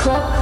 可。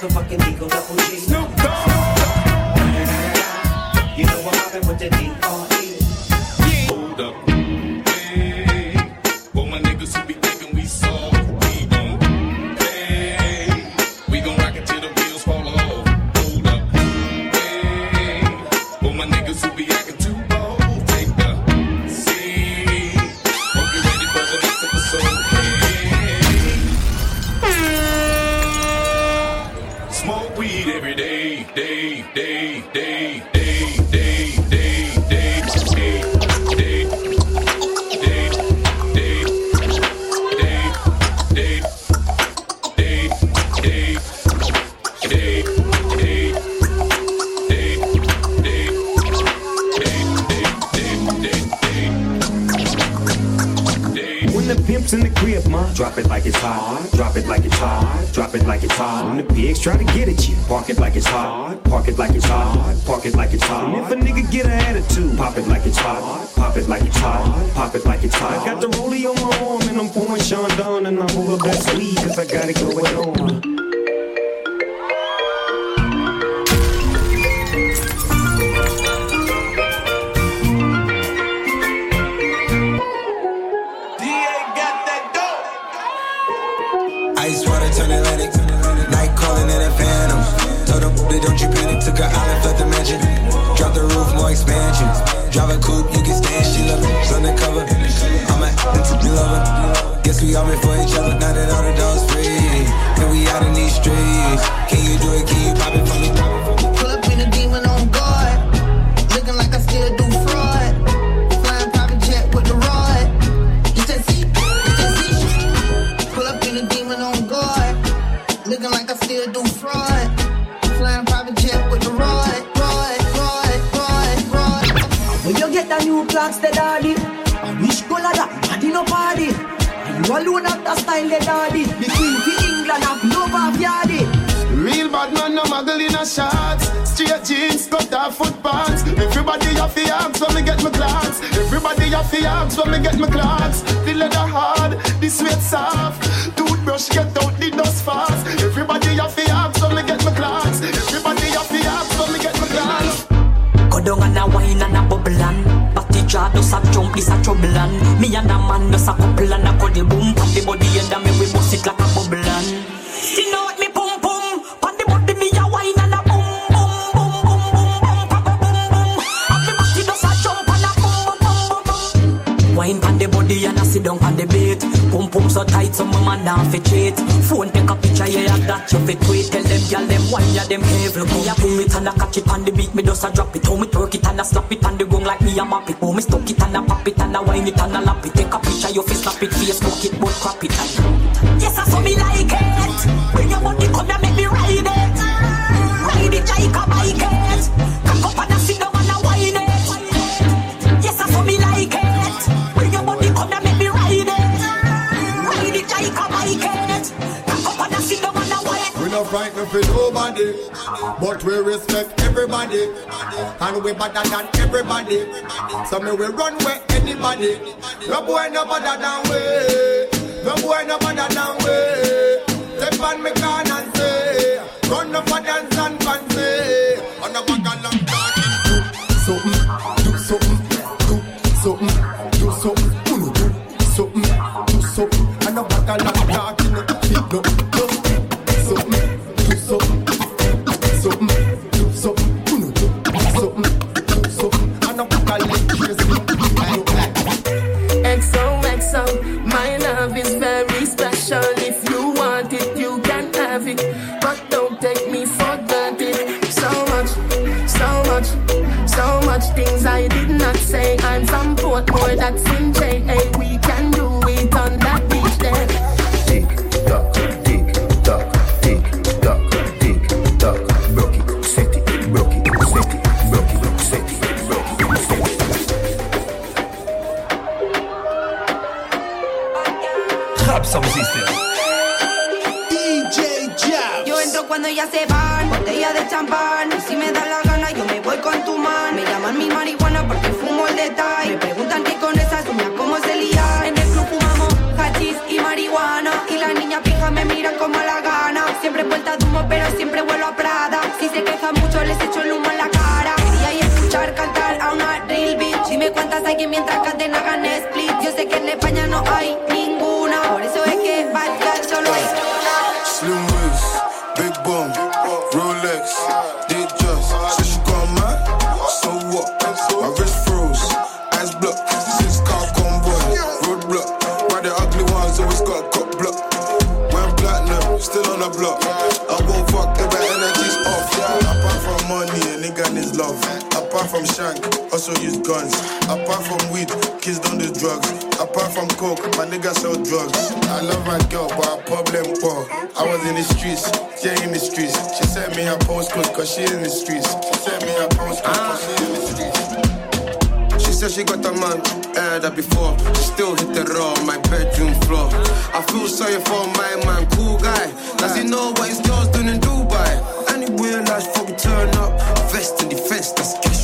motherfucking legal double G. Snoop Dogg. You know I'm with the D. pan Just a couple and a cuddle boom Pan the body and me we bust it like a bubble and Sting out me pum pum Pan the body me a wine and a boom boom boom boom boom boom papa boom boom. And me body just a jump and a boom boom boom Wine pan the body and a sit down on the beat. Pum pum so tight so my man down fi cheat. Phone take a picture yeah that you fi tweet. Tell them y'all them wine ya them heavy Me a pull it and a catch it on the beat. Me just a drop it Throw me twerk it and a slap it on the gong like me a map it. Oh me stuck it and a pop it and a wine it and a lap it you fi stop it. And we better than everybody. So me we run where anybody. No boy no better than we. No boy no better than we. Step on me can and say, run up for dance and fancy. On the back and long garden. Do something, do something, do something, do something, do something, do something. And the back and long garden, feet up. that's it. Also use guns. Apart from weed, kids don't do drugs. Apart from coke, my niggas sell drugs. I love my girl, but her problem poor. I was in the streets, yeah, in the streets. She sent me her postcode, cause she in the streets. She sent me her postcode, cause she in the streets. She said she got a man, heard that before. She still hit the raw on my bedroom floor. I feel sorry for my man, cool guy. Does he know what his girl's doing in Dubai? Anywhere last we turn up. Vest in defense, that's cash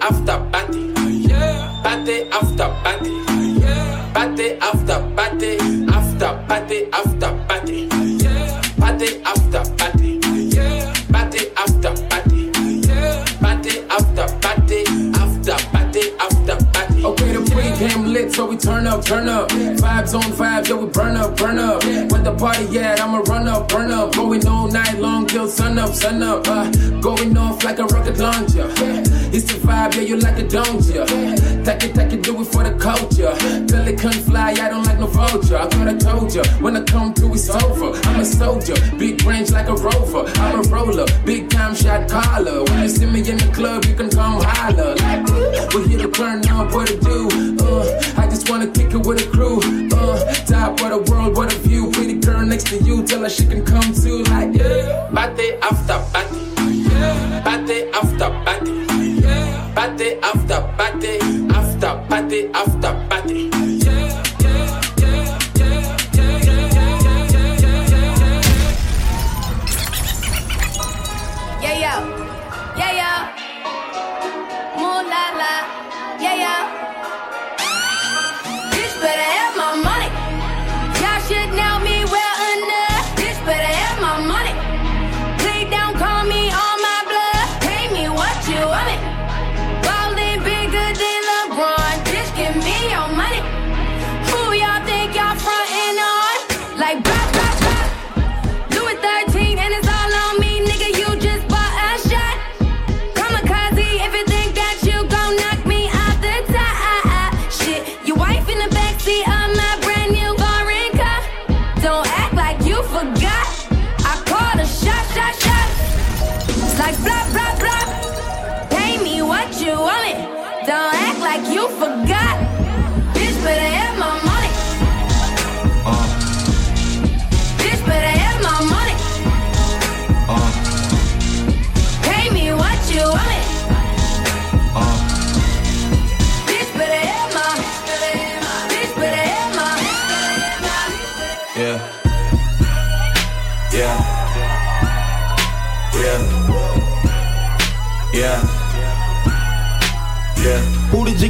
after party. Party after party. Party after party. After party after party. Party after party. Party after party. Party after party. After party after party. Okay, the pregame lit, so we turn up, turn up. Vibes on vibes, yeah, we burn up, burn up. When the party at, I'ma run up, burn up. Going all night long till sun up, sun up. Uh, going off like a rocket launcher. It's the vibe, yeah, you like a don't ya? Take it, take it, do it for the culture. Fly, I thought I told ya, when I come through, it's over. I'm a soldier, big range like a rover. I'm a roller, big time shot caller. When you see me in the club, you can come holler. Like, we're here to turn up, what to do? Uh, I just wanna kick it with a crew. Uh, top of the world, what a view. Pretty girl next to you, tell her she can come too. Like, yeah. Party after party. Party after party. Party after party. After party after party.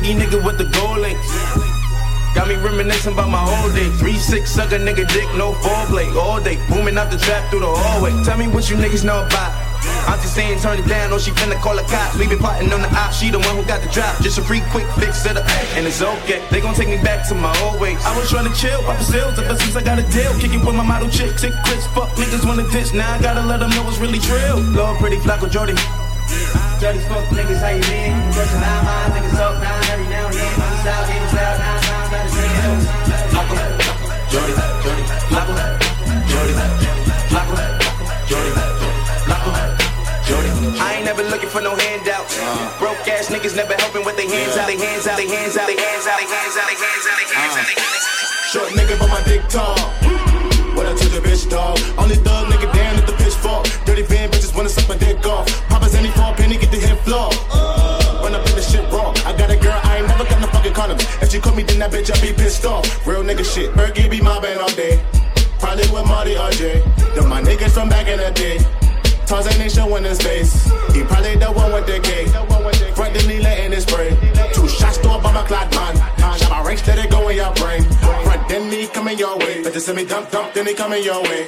The nigga with the gold links? Got me reminiscing about my whole day. Three six sucker nigga dick, no foreplay. All day, booming out the trap through the hallway. Tell me what you niggas know about. I'm just saying, turn it down, or she finna call the cops. We been plotting on the op, she the one who got the drop. Just a free quick fix to the and it's okay. They gon' take me back to my old ways. I was trying to chill, pop the sales, ever since I got a deal. Kicking with my model chick, sick quits, fuck niggas wanna diss. Now I gotta let them know it's really trill. Lord, pretty Flacko Jodye. Dirty fuck niggas, how you been? Brushing nine miles, niggas up nine every now and then. Money style, game style, nine times out of ten. Flacko, Jodye, Jodye, Flacko, Jodye, Flacko, Jodye, Flacko, Jodye. I ain't never looking for no handouts. Broke ass niggas never helping with their hands out, their hands out, their hands out, their hands out, their hands out, their hands out, their hands out, out. Short nigga, but my dick tall. What up to the bitch dog? Only thug nigga Dirty van bitches wanna suck my dick off. Papa's any fall penny, get the hit floor. Run up in the shit raw. I got a girl, I ain't never got no fucking condom. If she call me, then that bitch, I be pissed off. Real nigga shit. Berkey be my band all day. Probably with Marty RJ. Them my niggas from back in the day. Tarzan ain't showing his face. He probably the one with the K. Front then he letting it spray. Two shots thrown by my clock man. Shot my range, let it go in your brain. Front then he coming your way. But just send me dump, dump, then he coming your way.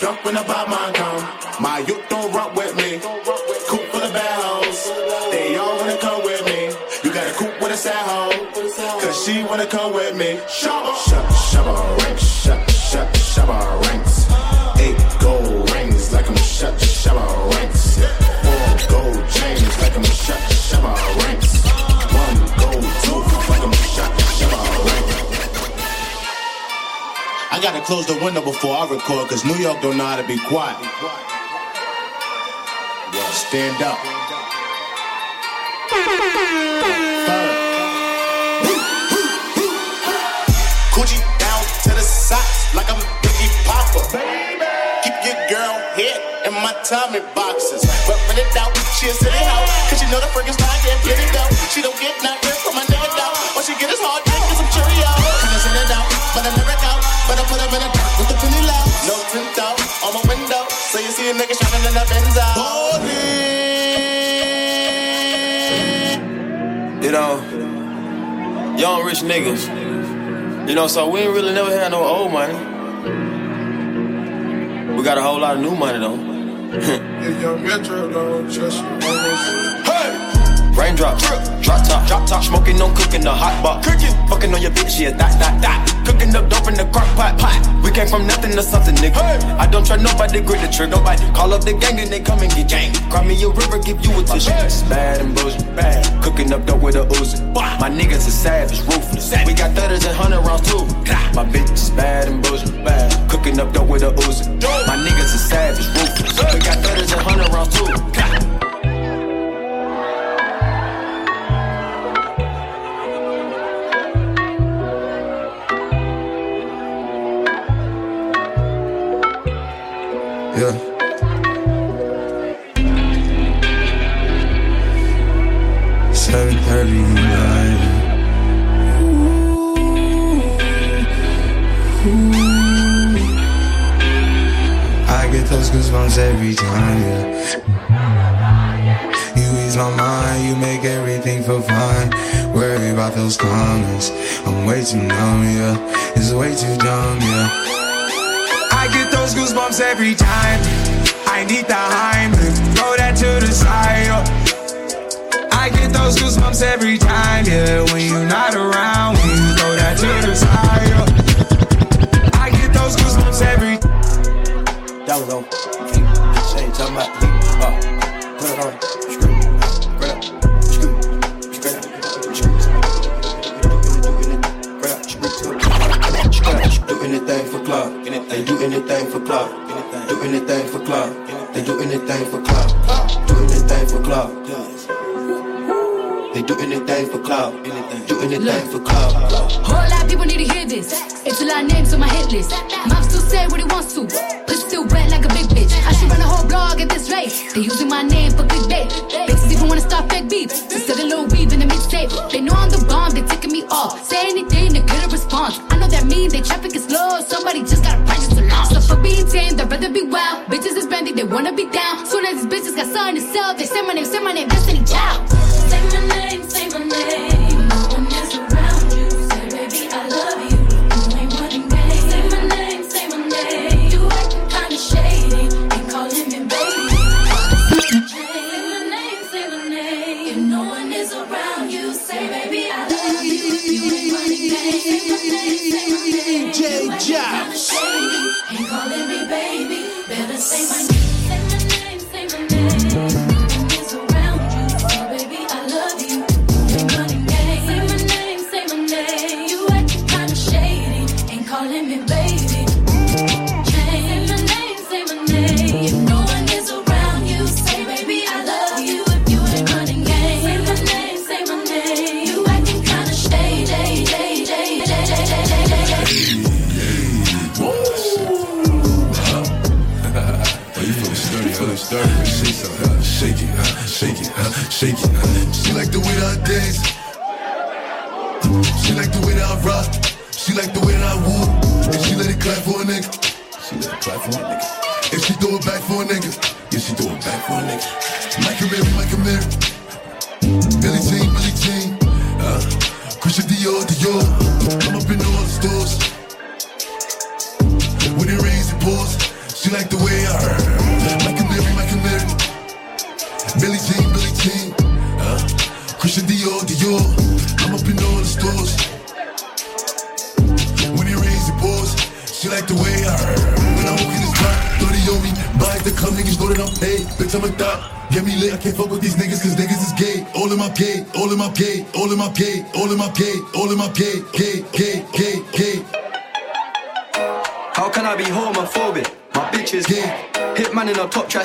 Dump when man come. My youth don't rock with me. Coop full of bad hoes. They all wanna come with me. You got a coop with a sad hoe. Cause she wanna come with me. Ranks. Shabba, shabba, close the window before I record, cause New York don't know how to be quiet. Stand up. Coochie down to the socks like I'm Biggie Papa. Keep your girl head in my Tommy boxes. But when it out, she a silly hoe. Cause she know the friggin' style get plenty dough. She don't get nothing from my nigga shining in the Benzo. You know, young rich niggas. You know, so we ain't really never had no old money. We got a whole lot of new money though. If your metro don't trust you, Hey! Raindrop, drop top, drop top, smoking, no cooking, the hot pot, cooking, fucking on your bitch, yeah, that, that, that, cooking up dope in the crock pot, pot. We came from nothing to something, nigga. I don't try nobody, grip the trigger, nobody. Call up the gang and they come and get gang. Cry me a river, give you a tissue. It's bad and bullshit, bad. Cooking up dope with a Uzi. My niggas is savage, ruthless. We got thudders and hundred rounds too. My bitch is bad and bullshit, bad. Cooking up dope with a Uzi. My niggas is savage, ruthless. We got thudders and hundred rounds too. Yeah. Seven thirty nine. I get those goosebumps every time. Yeah. You ease my mind, you make everything feel fine. Worry about those comments. I'm way too numb, yeah. It's way too dumb, yeah. Get those goosebumps every time. I need the Heimlich, throw that to the side. yeah. I get those goosebumps every time, yeah. When you're not around, when you throw that to the side. yeah. I get those goosebumps every. That was on. Ain't talking about. Oh, put it on. They do anything for club. Do anything for club. They do anything for club. Do anything for club. They do anything for clout. Do anything for clout. Whole lot of people need to hear this. It's a lot of names on my hit list. Mom still say what he wants to. Pussy still wet like a big bitch. I should run a whole blog at this rate. They using my name for clickbait. Bitches even wanna start fake beef. Instead of little weave in the mixtape. They know I'm the bomb, they taking me off. Say anything to get a response. I know that mean they traffic is slow. Somebody just gotta practice to launch. So for being tame, they'd rather be wild. Bitches is bendy, they wanna be down. Soon as these bitches got something to sell, they say my name, say my name, Destiny Child. Say my name.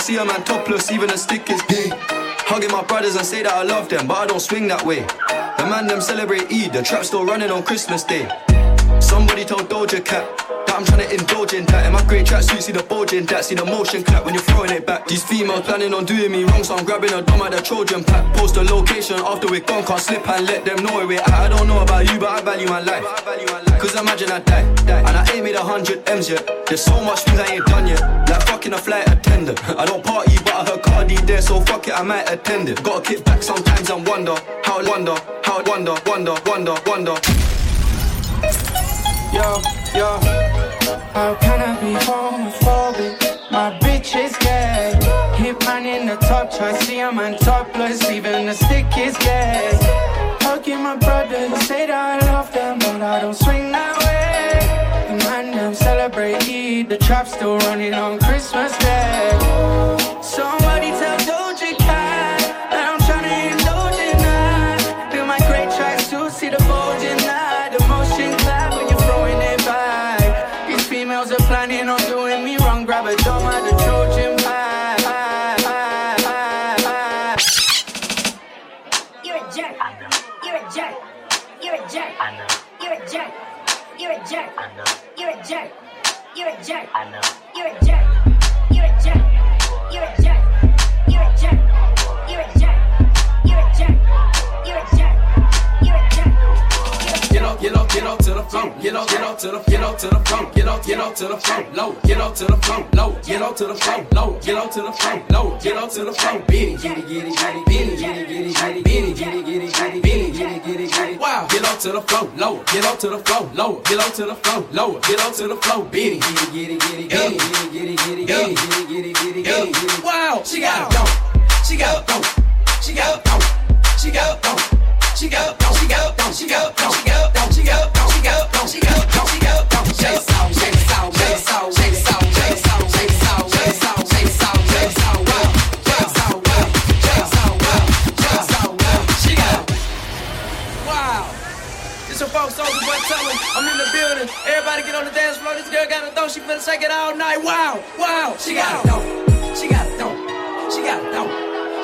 See a man topless, even a stick is gay. Hugging my brothers and say that I love them, but I don't swing that way. The man them celebrate Eid, the trap still running on Christmas Day. Somebody told Doja Cat that I'm trying to indulge in that. In my great tracksuit, see the bulge in that, see the motion clap when you're throwing it back. These females planning on doing me wrong, so I'm grabbing a dome at the Trojan pack. Post a location after we're gone, can't slip and let them know where we're at. I don't know about you, but I value my life. Cause imagine I die, and I ain't made a hundred M's yet. There's so much things I ain't done yet, fucking a flight attendant. I don't party, but I heard Cardi there, so fuck it, I might attend it. Gotta kick back sometimes and wonder how, wonder how, wonder, wonder, wonder, wonder. Yo, yo. How can I be homophobic? My bitch is gay. Hitman in the top try, see a man topless, even the stick is gay. Hugging my brothers, say that I love them, but I don't swing that way. Trap still running on Christmas Day. Up to the floor. Get up, get up to the, get up to the floor. Get up, get up to the floor. Low, get up to the floor. Low, get up to the floor. Low, get up to the floor. Low, get up to the floor. Beanie, giddy, giddy, giddy, beanie, giddy, giddy, giddy, beanie, giddy, giddy, giddy, beanie, giddy, giddy, giddy. Wow, get up to the floor. Low, get up to the floor. Low, get up to the floor. Low, get up to the. Wow, she got. She got. She got. She got. She she go, she go, she go, she go, she go, she go, she go, she go. Shake it shake it out, shake it shake it shake it shake it shake it shake it shake it out, well, shake it well, shake it well, shake it. She go. Wow. This your folks, Soulja Boy Tell'em. I'm in the building. Everybody get on the dance floor. This girl got dope. She shake it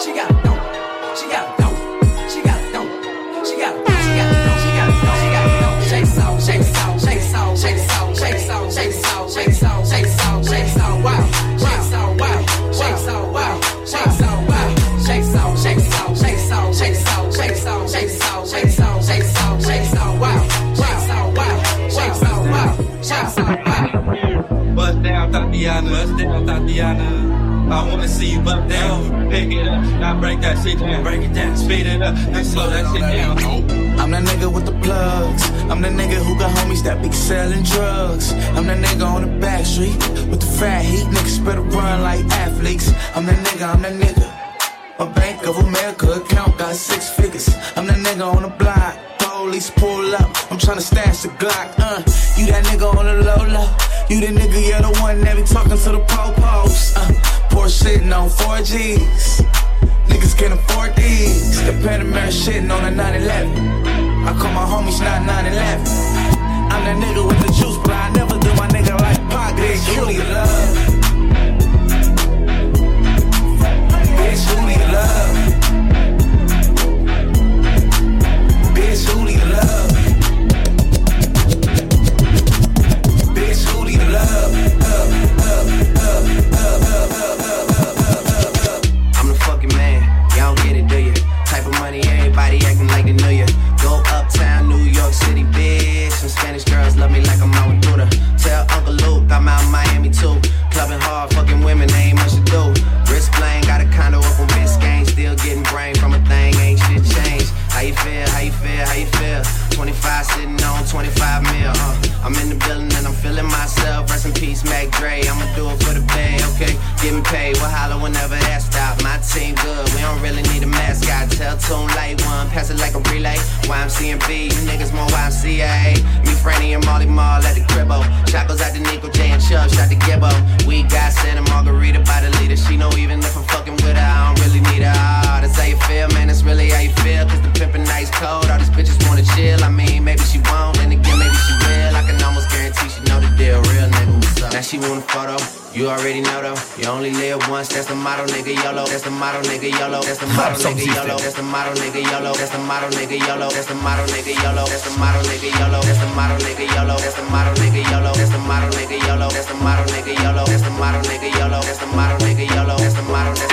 She got dope. She got dope. She got dope. She got dope. Got a dope. She got a dope. shake so, shake so, shake shake so, wow, shake so, wow, shake so, wow, shake so, wow, shake so, shake so, shake so, shake so, shake so, shake so, shake so, shake so, shake so, wow, shake so, wow, shake so, wow, shake wow. Bust down, Tatiana. Bust down, Tatiana. I wanna see you bust down. Pick it up. Now break that shit down. Break it down. Speed it up. Then slow that shit down. I'm that nigga with the plugs. I'm the nigga who got homies that be selling drugs. I'm the nigga on the back street with the fat heat. Niggas better run like athletes. I'm the nigga, I'm the nigga. A Bank of America account got six figures. I'm the nigga on the block. Police pull up. I'm tryna stash the Glock. Uh, you that nigga on the low low. You the nigga, you're the one that be talking to the po-pos. Uh, poor shitting on 4Gs. Niggas can't afford these. The Panamera shitting on a 911. I call my homies not 911. I'm that nigga with the juice, but I never do my nigga like Pac. Who do you love? Nigga. YOLO. That's the motto, nigga. YOLO. That's the motto, nigga. YOLO. That's the motto, nigga. YOLO. That's the motto, nigga. YOLO. That's the motto, nigga. YOLO. That's the motto, nigga. YOLO. That's the motto, nigga. YOLO. That's the motto, nigga. YOLO. That's the motto, nigga. YOLO. That's the motto, nigga. YOLO. That's the motto, nigga. YOLO. That's the motto. That's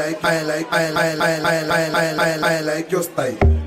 like, I like, I like, I like, I like, I like, I like your style.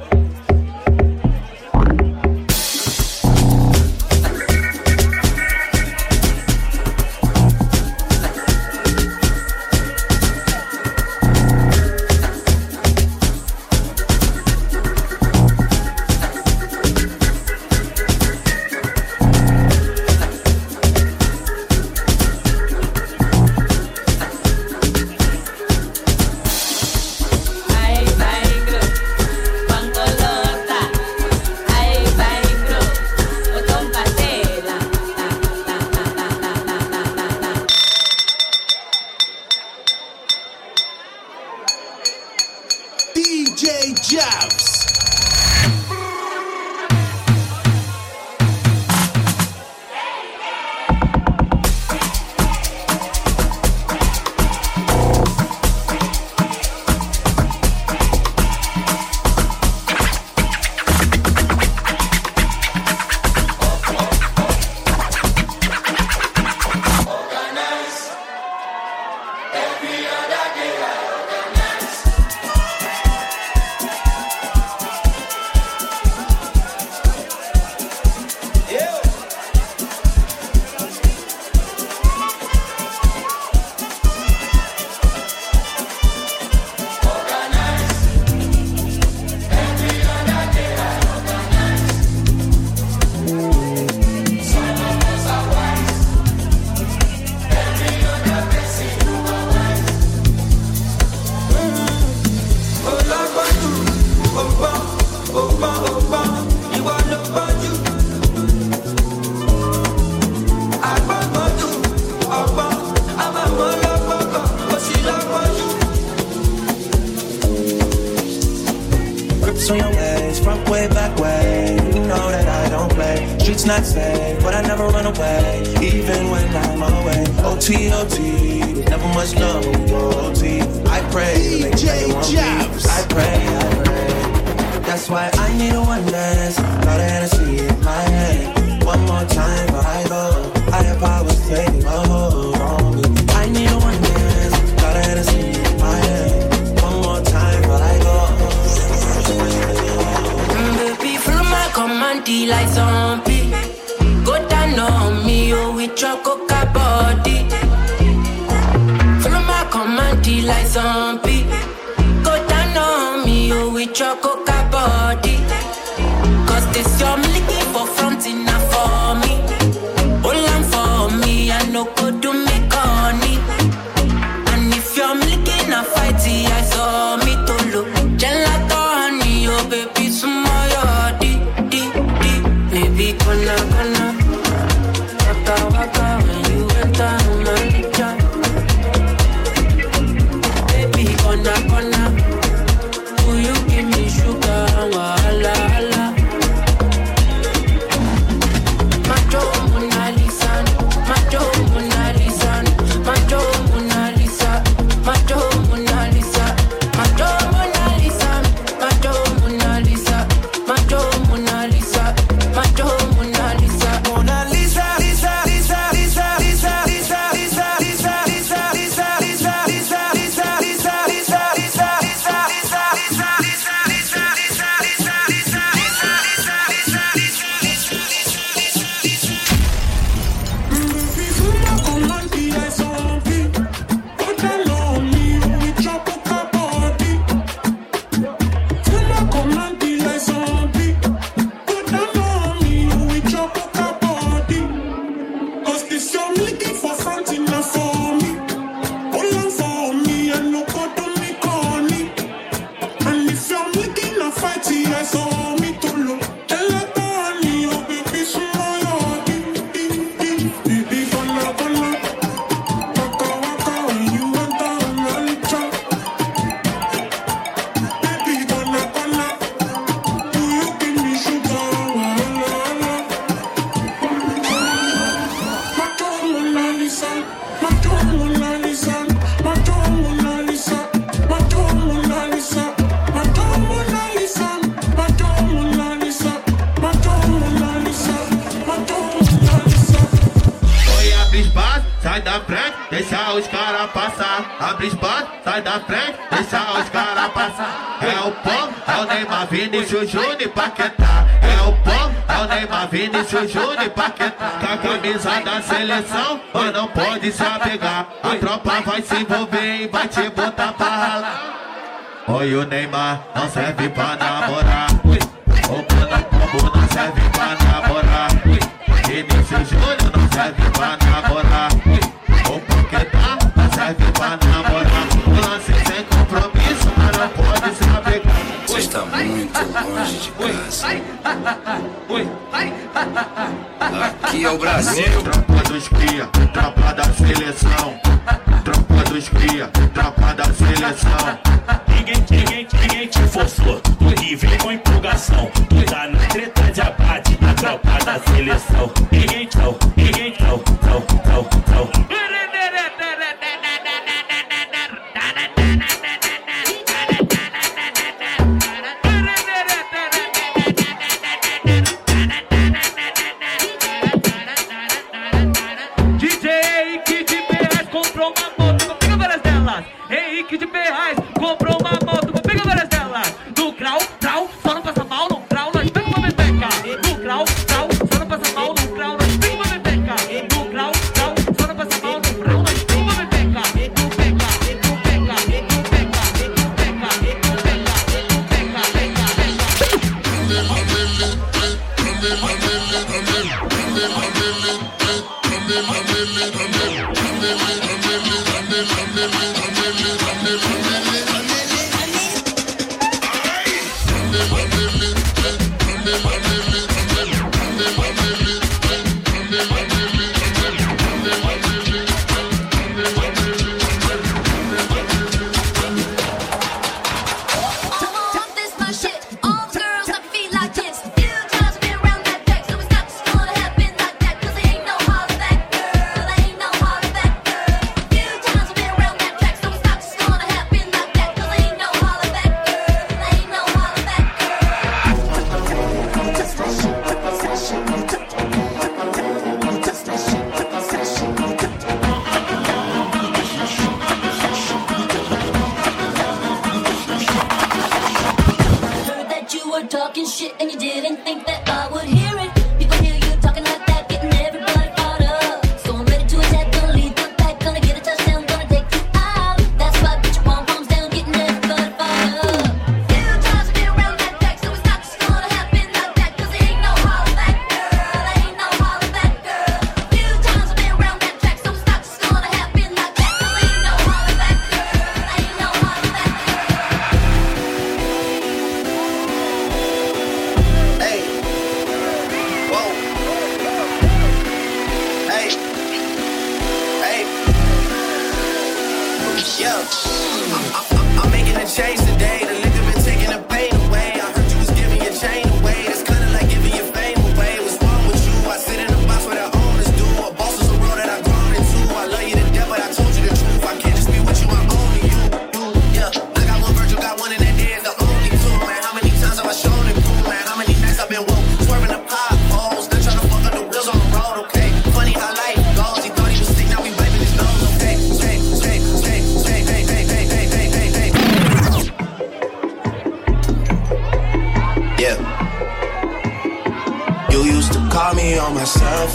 Da seleção, mas não pode se apegar. A tropa vai se envolver e vai te botar pra ralar. Oi, o Neymar não serve pra namorar. O mano Pombo não serve pra namorar. Vinícius Júnior não serve pra namorar. O Paquetá não serve pra namorar. O lance sem compromisso, mas não pode se apegar. Você está muito longe de casa. Aqui é o Brasil. Tropa dos cria, tropa da seleção. Tropa dos cria, tropa da seleção. Ninguém, ninguém, ninguém te forçou. Tu que vem com empolgação. Tu tá na treta de abate na tropa da seleção. Ninguém tchau, ninguém tchau, tchau, tchau, tchau.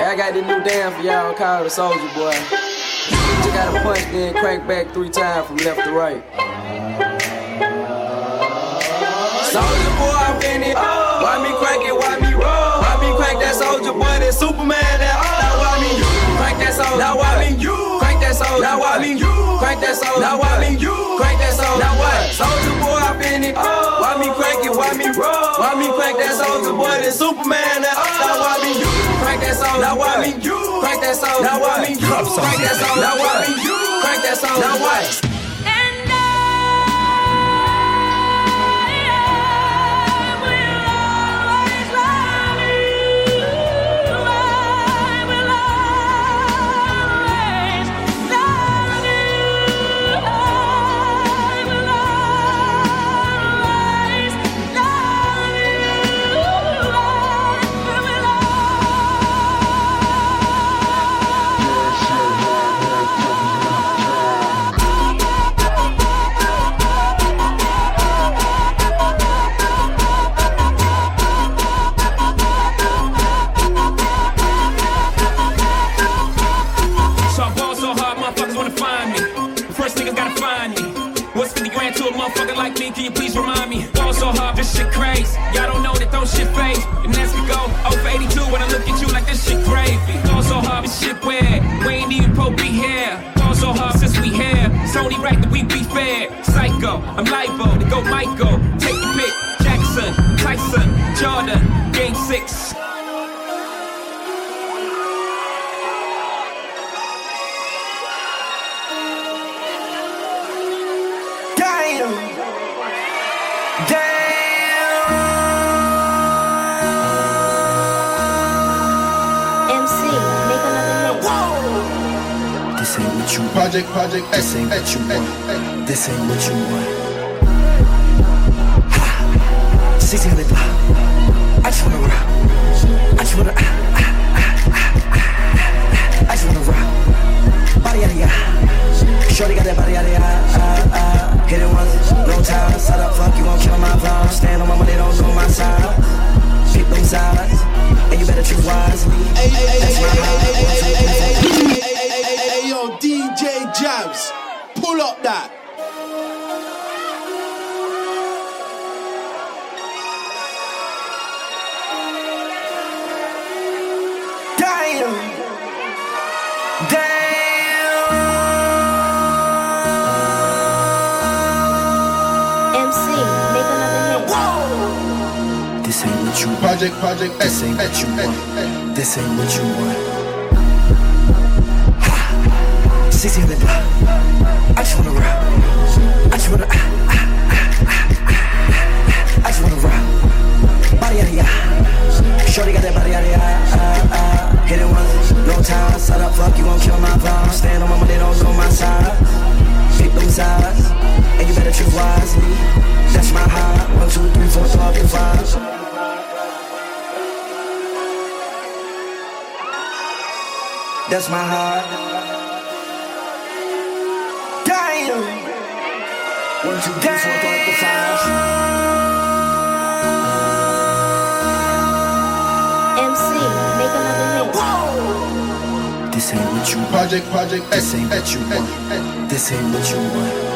Hey, I got this new dance for y'all called the Soldier Boy. You gotta punch, then crank back three times from left to right. Soldier boy, I'm in it. Why me crank it? Why me roll? Why me crank that soldier boy? That Superman? That now why me crank that soldier? Now why me soul. Now what? I mean you. Crank that soul. Now what? I oh. mean oh. you. Crank that soul. Now what? Soldier boy, I been it. Oh. Why me crank it? Why me roll? Why me crank that soldier boy? Then Superman. Now, oh. now what? I mean you. Crank that soul. Now what? I mean you. Crank that soul. Now what? I mean you. Crank that soul. Now what? I mean you. Crank that soul. Now what? wanna find me. First niggas gotta find me. What's 50 grand to a motherfucker like me? Can you please remind me? Fall so hard, this shit crazy. Y'all don't you want. Project, project, this ain't what you want. This ain't what you want. Ha, 1600 block. I just wanna rock. I just wanna. I just wanna rock. Body out of ya. Shorty got that body out of ya. Hit it once, no time. Side up, fuck you, won't kill my vibe. Stand on my money, don't know my side pick them sides, and you better choose wisely. That's my jabs. Pull up that. This ain't what you. Project, project, this ain't what eh, you eh, want. Eh, this ain't what you want. Sí, sí, adentro. project, project. This ain't what you want. Eh, eh, eh, this ain't what you want.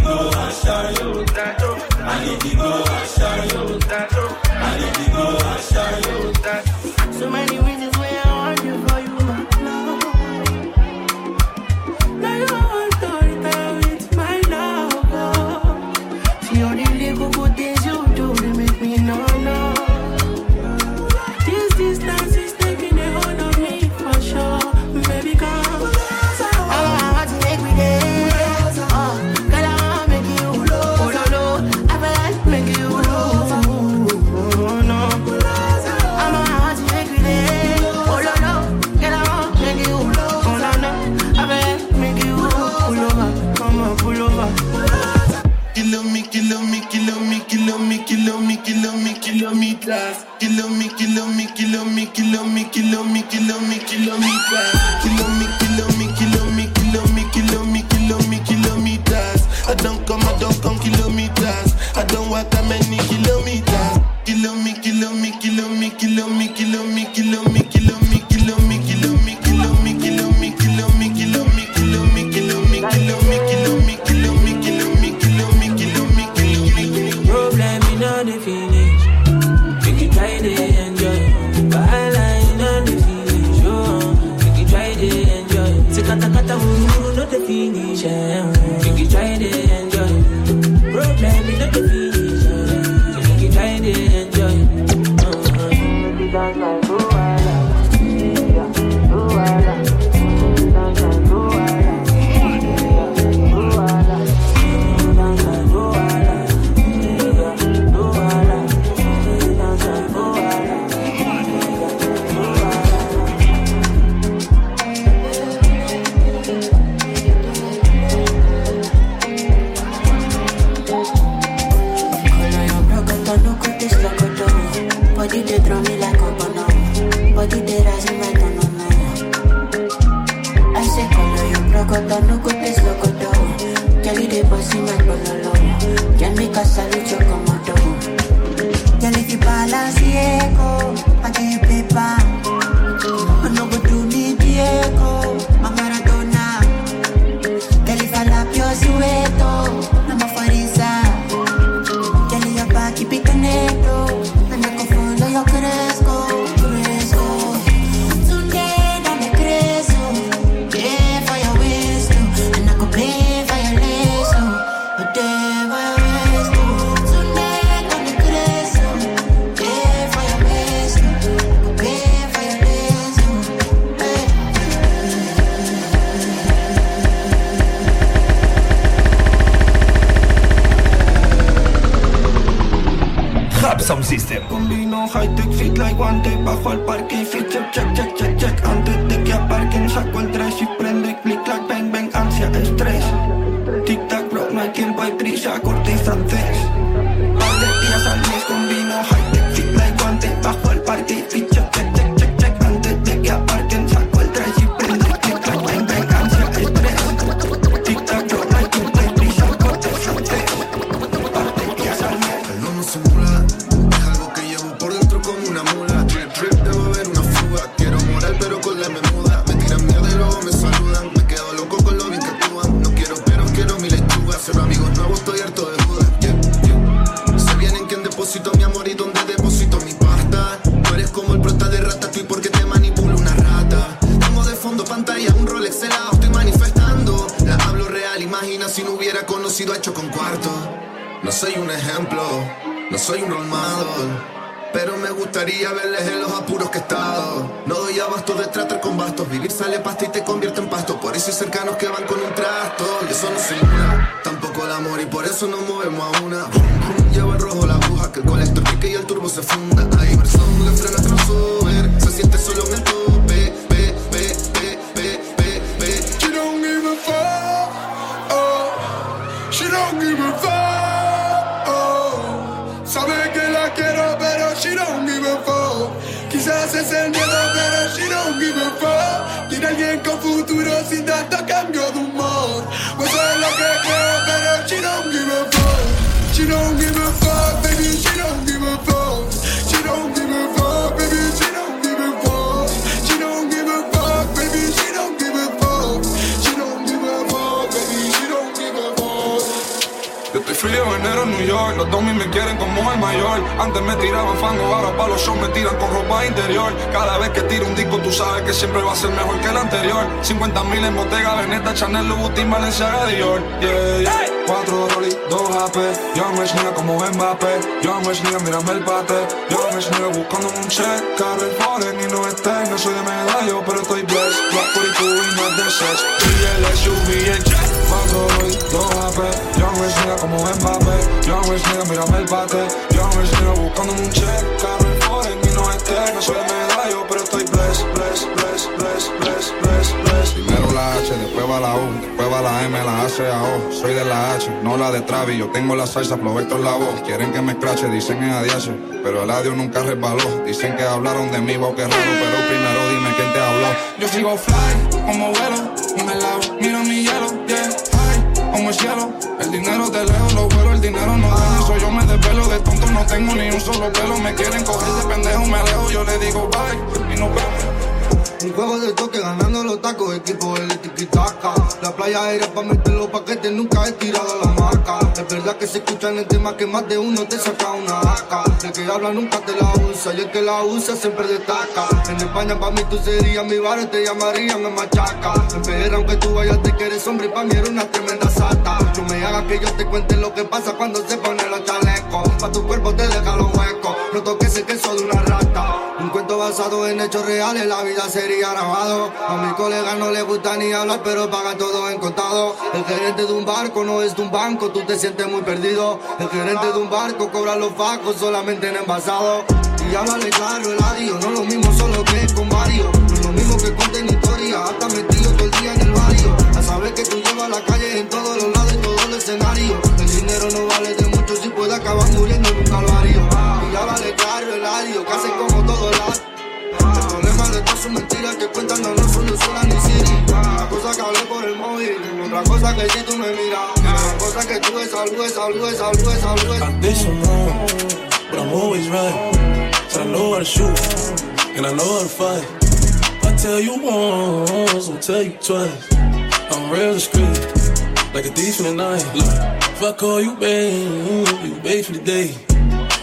Go and shadow. I need to go tú sabes que siempre va a ser mejor que el anterior. 50 mil en Bottega, Veneta, Chanel, Louboutin, Balenciaga, Dior. Yeah, yeah. Cuatro Rolly, dos AP. Yo me nigga como Mbappé. Yo me nigga, mírame el bate. Yo me nigga buscando un check. Carro el foreign y no esté. No soy de medallo, pero estoy blessed. Black 42 y no es de sex. Y el SUV, el jet. Cuatro Rolly, dos AP. Yo me nigga como Mbappé. Yo me nigga, mírame el bate. Yo me nigga buscando un check. Carro el foreign y no esté. No soy de medallo, Primero la H, después va la U, después va la M, la A, C, A, O. Soy de la H, no la de Travis. Yo tengo la salsa, en la voz. Quieren que me escrache, dicen en adiache. Pero el adiós nunca resbaló. Dicen que hablaron de mí, wow, qué raro. Pero primero dime quién te habló. Yo sigo fly, como vuelo, un helado, mira mi hielo, yeah, high, como el cielo. El dinero de lejos, lo vuelo, el dinero no da eso. Yo me desvelo de tonto, no tengo ni un solo pelo. Me quieren coger de pendejo, me alejo, yo le digo bye y nos vemos. Un juego de toque ganando los tacos, equipo el tiquitaca. La playa aérea pa' meter los paquetes, nunca he tirado la maca. Es verdad que se escuchan el tema que más de uno te saca una AK. El que habla nunca te la usa y el que la usa siempre destaca. En España pa' mí tú serías mi barrio, te llamarían en machaca. En PR aunque tú vayas te que eres hombre, pa' mí eres una tremenda sata. Me hagas que yo te cuente lo que pasa cuando se pone los chalecos. Pa' tu cuerpo te deja los huecos, no toques el queso de una rata. Un cuento basado en hechos reales, la vida sería grabado. A mi colega no le gusta ni hablar, pero paga todo en contado. El gerente de un barco no es de un banco, tú te sientes muy perdido. El gerente de un barco cobra los facos solamente en envasado. Y háblale claro, el adiós, no lo mismo solo que con varios. No es lo mismo que conten historia, hasta metido todo el día en el barrio. A saber que tú llevas la calle en todos los lados, no vale de mucho si puede acabar muriendo en un calvario. Y háblale claro, el adiós, que hacen como todos lados. El problema de todas sus mentiras que cuentan no nos solucionan ni Siri. Una cosa que hablé por el móvil, otra cosa que si tú me miras. Cosa que tú es algo, es algo, es algo, es algo. I did some wrong, but I'm always right. So I know how to shoot, and I know how to fight. I tell you once, I'll tell you twice. I'm real discreet, like a thief in the night. Look, I call you babe, you babe for the day,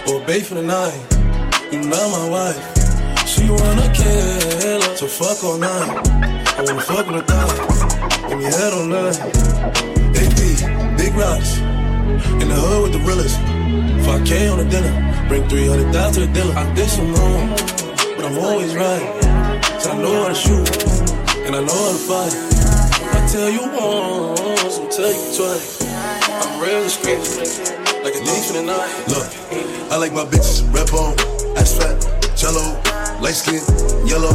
or babe for the night. You not my wife. She wanna kill so fuck all night. I wanna fuck with her thigh, when your head online. AP, big rocks, in the hood with the realest. 5K on the dinner, bring 300,000 to the dealer. I did some wrong, but I'm always right. So I know how to shoot, and I know how to fight. I tell you once, I'll tell you twice. I'm real discreet, like a thief in the night. Look, I like my bitches red bone, ass fat, jello, light skin, yellow,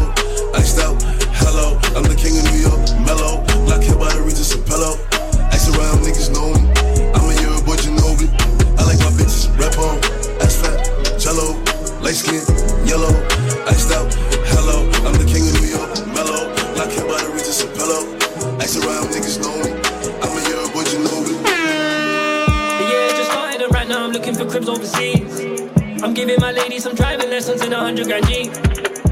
iced out. Hello, I'm the king of New York, mellow. Black hair by the Regis Pillow. Ice around niggas know me. I'm a year boy Ginobili. I like my bitches red bone, ass fat, jello, light skin, yellow, iced out. Hello, I'm the king of New York, mellow. Black hair by the Regis Pillow. Ice around niggas know me. Cribs overseas. I'm giving my lady some driving lessons in a hundred grand G.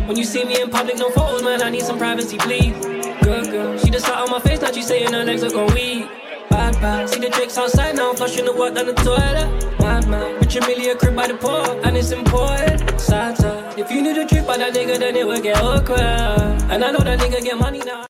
When you see me in public, no photos, man, I need some privacy, please. Good girl, she just sat on my face, now she saying her legs are going weak. Bad, bad. See the drinks outside now, I'm flushing the water down the toilet. Mad, man. Rich and Millie a crib by the port, and it's important. Sad. If you knew the truth about that nigga, then it would get awkward. And I know that nigga get money now.